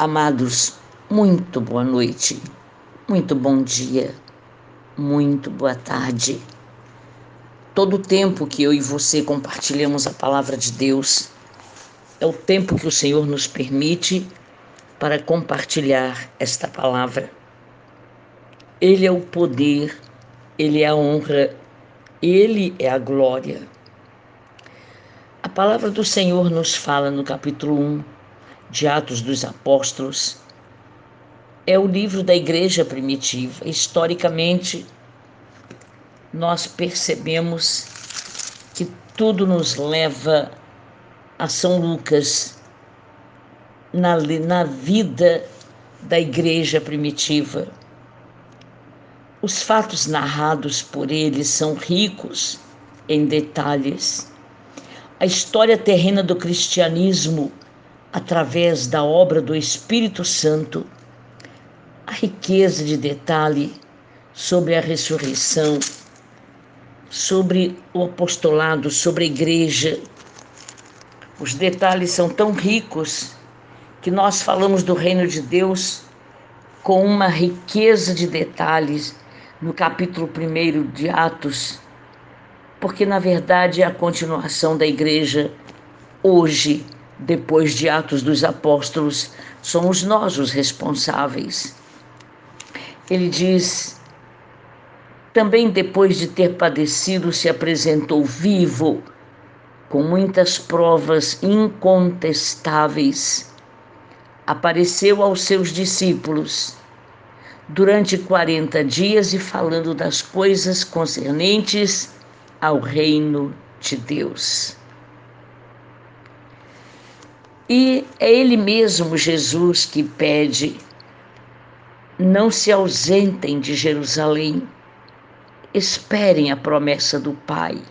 Amados, muito boa noite, muito bom dia, muito boa tarde. Todo o tempo que eu e você compartilhamos a palavra de Deus é o tempo que o Senhor nos permite para compartilhar esta palavra. Ele é o poder, ele é a honra, ele é a glória. A palavra do Senhor nos fala no capítulo 1 de Atos dos Apóstolos é o livro da igreja primitiva. Historicamente, nós percebemos que tudo nos leva a São Lucas na, na vida da igreja primitiva. Os fatos narrados por ele são ricos em detalhes. A história terrena do cristianismo através da obra do Espírito Santo, a riqueza de detalhe sobre a ressurreição, sobre o apostolado, sobre a igreja. Os detalhes são tão ricos que nós falamos do reino de Deus com uma riqueza de detalhes no capítulo 1 de Atos, porque na verdade é a continuação da igreja hoje depois de Atos dos Apóstolos, somos nós os responsáveis. Ele diz: também depois de ter padecido, se apresentou vivo, com muitas provas incontestáveis. Apareceu aos seus discípulos durante 40 dias e falando das coisas concernentes ao reino de Deus. E é Ele mesmo, Jesus, que pede: não se ausentem de Jerusalém, esperem a promessa do Pai.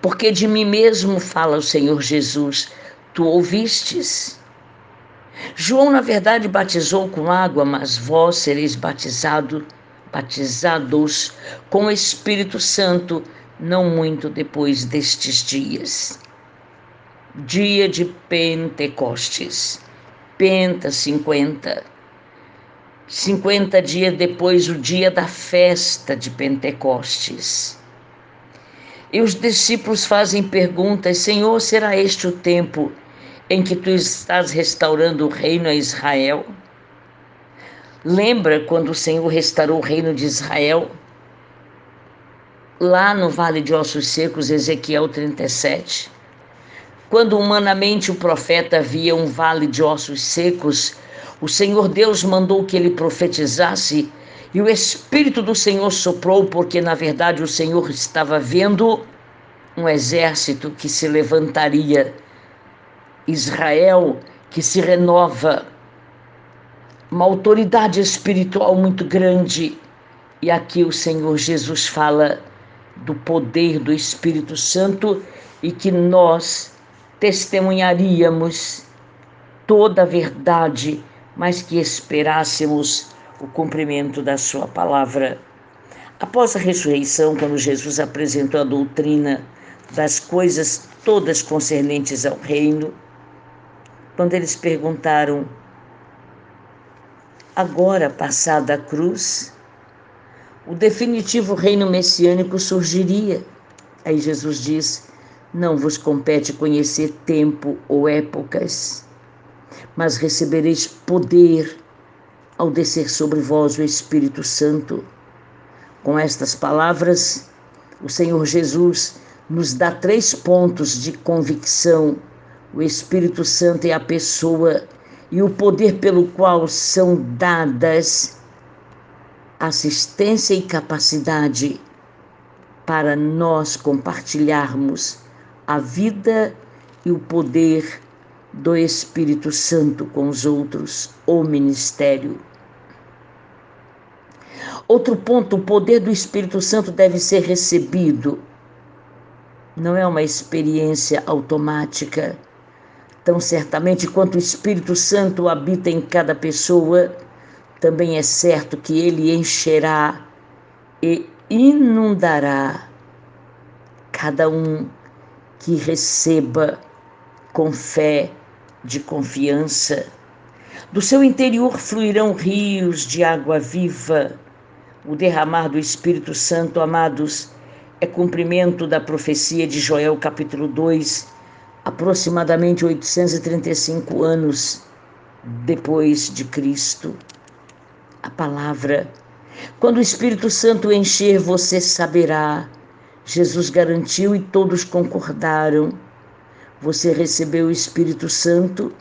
Porque de mim mesmo fala o Senhor Jesus, tu ouvistes. João, na verdade, batizou com água, mas vós sereis batizado, batizados com o Espírito Santo, não muito depois destes dias dia de Pentecostes. Penta 50. 50 dias depois, o dia da festa de Pentecostes. E os discípulos fazem perguntas: Senhor, será este o tempo em que tu estás restaurando o reino a Israel? Lembra quando o Senhor restaurou o reino de Israel? Lá no Vale de Ossos Secos, Ezequiel 37. Quando humanamente o profeta via um vale de ossos secos, o Senhor Deus mandou que ele profetizasse e o Espírito do Senhor soprou, porque na verdade o Senhor estava vendo um exército que se levantaria, Israel que se renova, uma autoridade espiritual muito grande. E aqui o Senhor Jesus fala do poder do Espírito Santo e que nós testemunharíamos toda a verdade, mas que esperássemos o cumprimento da Sua palavra. Após a ressurreição, quando Jesus apresentou a doutrina das coisas todas concernentes ao reino, quando eles perguntaram, agora passada a cruz, o definitivo reino messiânico surgiria. Aí Jesus diz: não vos compete conhecer tempo ou épocas, mas recebereis poder ao descer sobre vós o Espírito Santo. Com estas palavras, o Senhor Jesus nos dá três pontos de convicção: o Espírito Santo é a pessoa e o poder pelo qual são dadas assistência e capacidade para nós compartilharmos a vida e o poder do Espírito Santo com os outros, o ministério. Outro ponto, o poder do Espírito Santo deve ser recebido. Não é uma experiência automática. Tão certamente quanto o Espírito Santo habita em cada pessoa, também é certo que ele encherá e inundará cada um que receba com fé de confiança. Do seu interior fluirão rios de água viva. O derramar do Espírito Santo, amados, é cumprimento da profecia de Joel, capítulo 2, aproximadamente 835 anos depois de Cristo. A palavra, quando o Espírito Santo encher, você saberá. Jesus garantiu e todos concordaram. Você recebeu o Espírito Santo,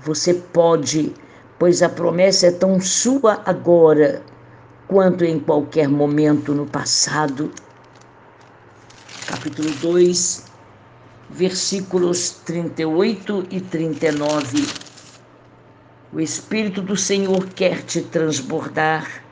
você pode, pois a promessa é tão sua agora quanto em qualquer momento no passado. Capítulo 2, versículos 38 e 39. O Espírito do Senhor quer te transbordar.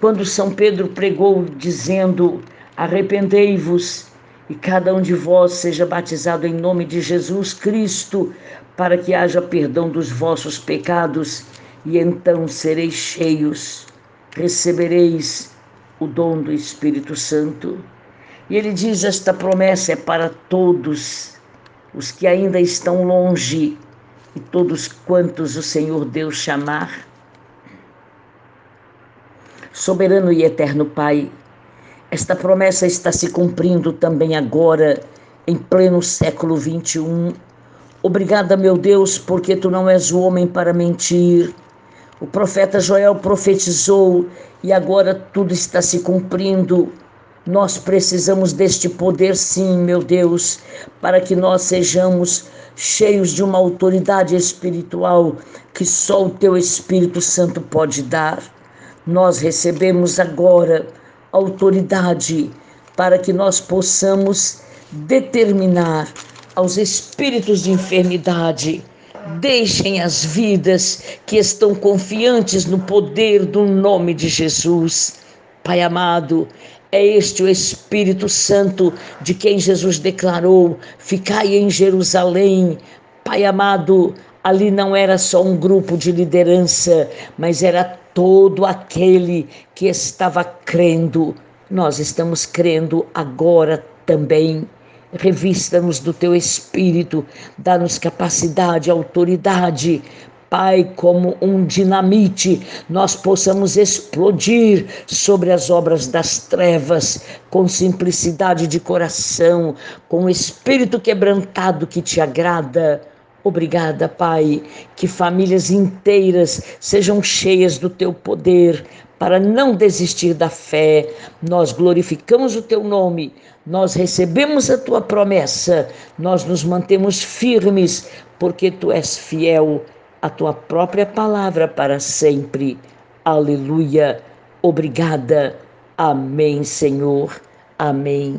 Quando São Pedro pregou dizendo: Arrependei-vos e cada um de vós seja batizado em nome de Jesus Cristo, para que haja perdão dos vossos pecados, e então sereis cheios, recebereis o dom do Espírito Santo. E ele diz: esta promessa é para todos os que ainda estão longe e todos quantos o Senhor Deus chamar. Soberano e eterno Pai, esta promessa está se cumprindo também agora, em pleno século 21. Obrigada, meu Deus, porque tu não és o homem para mentir. O profeta Joel profetizou e agora tudo está se cumprindo. Nós precisamos deste poder, sim, meu Deus, para que nós sejamos cheios de uma autoridade espiritual que só o Teu Espírito Santo pode dar. Nós recebemos agora autoridade para que nós possamos determinar aos espíritos de enfermidade. Deixem as vidas que estão confiantes no poder do nome de Jesus. Pai amado, é este o Espírito Santo de quem Jesus declarou: Ficai em Jerusalém. Pai amado, ali não era só um grupo de liderança, mas era todo aquele que estava crendo. Nós estamos crendo agora também. Revista-nos do teu espírito, dá-nos capacidade, autoridade, Pai, como um dinamite, nós possamos explodir sobre as obras das trevas, com simplicidade de coração, com o espírito quebrantado que te agrada. Obrigada, Pai, que famílias inteiras sejam cheias do teu poder para não desistir da fé. Nós glorificamos o teu nome, nós recebemos a tua promessa, nós nos mantemos firmes, porque tu és fiel à tua própria palavra para sempre. Aleluia. Obrigada. Amém, Senhor. Amém.